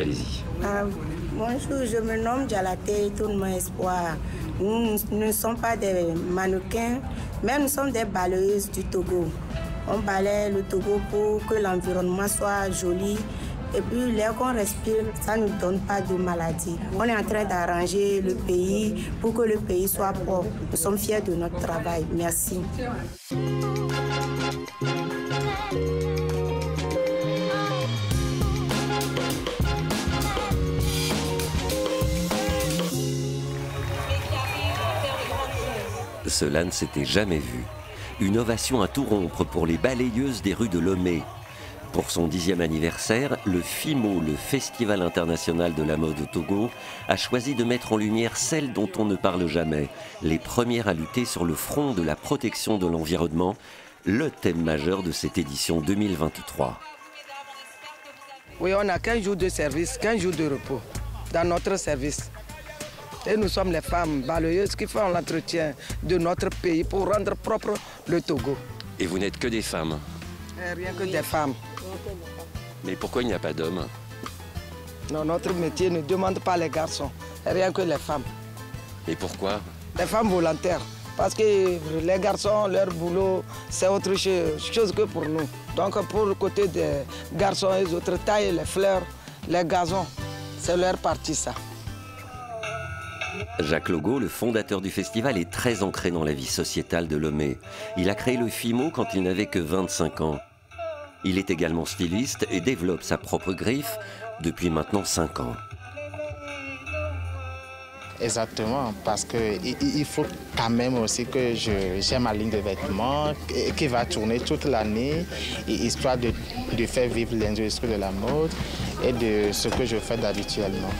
Allez-y. Ah, bonjour, je me nomme Dialaté mon Espoir. Nous, nous ne sommes pas des mannequins, mais nous sommes des balayeuses du Togo. On balaye le Togo pour que l'environnement soit joli. Et puis l'air qu'on respire, ça ne nous donne pas de maladie. On est en train d'arranger le pays pour que le pays soit propre. Nous sommes fiers de notre travail. Merci. Cela ne s'était jamais vu. Une ovation à tout rompre pour les balayeuses des rues de Lomé. Pour son dixième anniversaire, le FIMO, le Festival international de la mode au Togo, a choisi de mettre en lumière celles dont on ne parle jamais, les premières à lutter sur le front de la protection de l'environnement, le thème majeur de cette édition 2023. Oui, on a 15 jours de service, 15 jours de repos dans notre service. Et nous sommes les femmes balayeuses qui font l'entretien de notre pays pour rendre propre le Togo. Et vous n'êtes que des femmes Et rien que des femmes. Mais pourquoi il n'y a pas d'hommes? Non, notre métier ne demande pas les garçons, rien que les femmes. Et pourquoi? Les femmes volontaires. Parce que les garçons, leur boulot, c'est autre chose que pour nous. Donc pour le côté des garçons, les autres taillent les fleurs, les gazons. C'est leur partie ça. Jacques Logo, le fondateur du festival, est très ancré dans la vie sociétale de Lomé. Il a créé le FIMO quand il n'avait que 25 ans. Il est également styliste et développe sa propre griffe depuis maintenant 5 ans. Exactement, parce qu'il faut quand même aussi que j'ai ma ligne de vêtements qui va tourner toute l'année, histoire de, faire vivre l'industrie de la mode et de ce que je fais d'habituellement.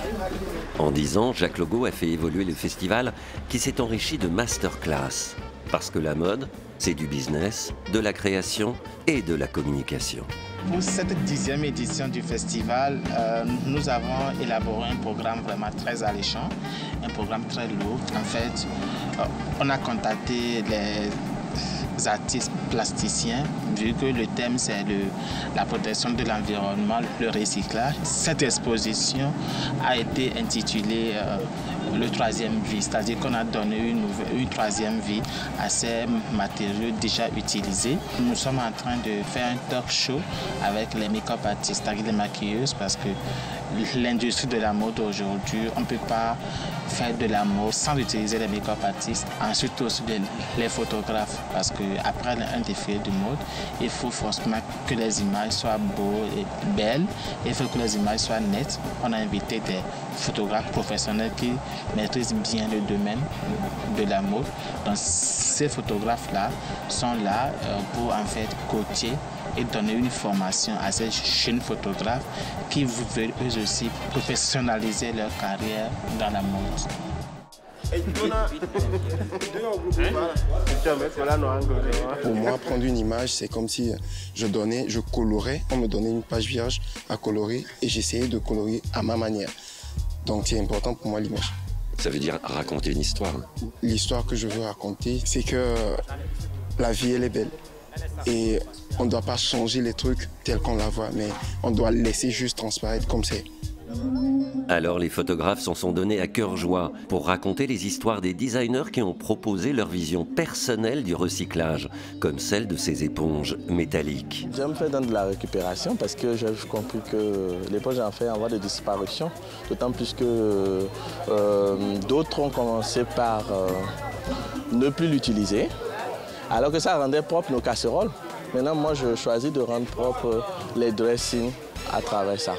En 10 ans, Jacques Logo a fait évoluer le festival qui s'est enrichi de masterclass. Parce que la mode, c'est du business, de la création et de la communication. Pour cette dixième édition du festival, euh, nous avons élaboré un programme vraiment très alléchant, un programme très lourd. En fait, euh, on a contacté les artistes plasticiens, vu que le thème c'est la protection de l'environnement, le recyclage. Cette exposition a été intitulée euh, le troisième vie, c'est-à-dire qu'on a donné une, une, troisième vie à ces matériaux déjà utilisés. Nous sommes en train de faire un talk show avec les make-up artistes, avec les maquilleuses, parce que l'industrie de la mode aujourd'hui, on ne peut pas faire de la mode sans utiliser les make-up artistes, ensuite aussi les photographes, parce qu'après un défilé de mode, il faut forcément que les images soient beaux et belles, il faut que les images soient nettes. On a invité des photographes professionnels qui maîtrisent bien le domaine de la mode. Donc ces photographes-là sont là pour en fait coacher et donner une formation à ces jeunes photographes qui veulent eux aussi professionnaliser leur carrière dans la mode. Pour moi, prendre une image, c'est comme si je donnais, je colorais, on me donnait une page vierge à colorer et j'essayais de colorer à ma manière. Donc c'est important pour moi l'image. Ça veut dire raconter une histoire. L'histoire que je veux raconter, c'est que la vie, elle est belle. Et on ne doit pas changer les trucs tels qu'on la voit, mais on doit laisser juste transparaître comme c'est. Alors les photographes s'en sont donnés à cœur joie pour raconter les histoires des designers qui ont proposé leur vision personnelle du recyclage, comme celle de ces éponges métalliques. J'aime faire de la récupération parce que j'ai compris que l'éponge en fait en voie de disparition, d'autant plus que euh, d'autres ont commencé par euh, ne plus l'utiliser, alors que ça rendait propre nos casseroles. Maintenant, moi, je choisis de rendre propre les dressings à travers ça.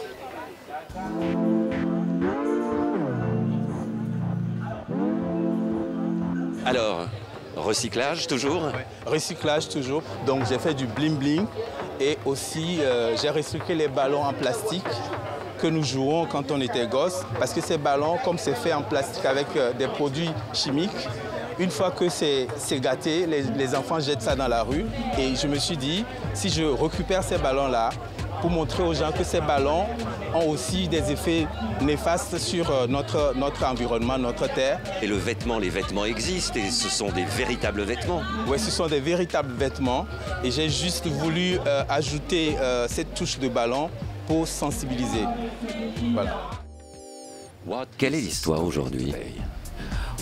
Alors, recyclage toujours Recyclage toujours. Donc j'ai fait du bling bling. Et aussi euh, j'ai recyclé les ballons en plastique que nous jouons quand on était gosse parce que ces ballons, comme c'est fait en plastique avec euh, des produits chimiques, une fois que c'est gâté, les, les enfants jettent ça dans la rue. Et je me suis dit, si je récupère ces ballons-là, pour montrer aux gens que ces ballons ont aussi des effets néfastes sur notre, notre environnement, notre terre. Et le vêtement, les vêtements existent et ce sont des véritables vêtements. Oui, ce sont des véritables vêtements et j'ai juste voulu euh, ajouter euh, cette touche de ballon pour sensibiliser. Voilà. Quelle est l'histoire aujourd'hui?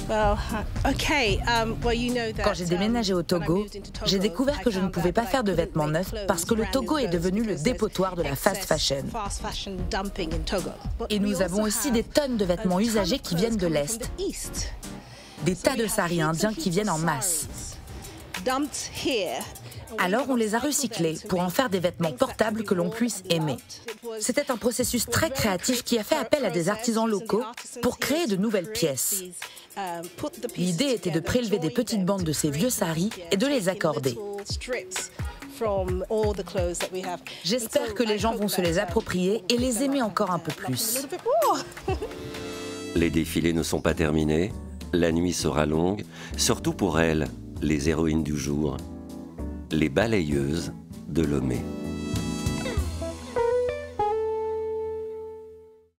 Quand j'ai déménagé au Togo, j'ai découvert que je ne pouvais pas faire de vêtements neufs parce que le Togo est devenu le dépotoir de la fast fashion. Et nous avons aussi des tonnes de vêtements usagés qui viennent de l'Est. Des tas de saris indiens qui viennent en masse. Alors on les a recyclés pour en faire des vêtements portables que l'on puisse aimer. C'était un processus très créatif qui a fait appel à des artisans locaux pour créer de nouvelles pièces. L'idée était de prélever des petites bandes de ces vieux saris et de les accorder. J'espère que les gens vont se les approprier et les aimer encore un peu plus. Les défilés ne sont pas terminés. La nuit sera longue, surtout pour elles, les héroïnes du jour, les balayeuses de Lomé.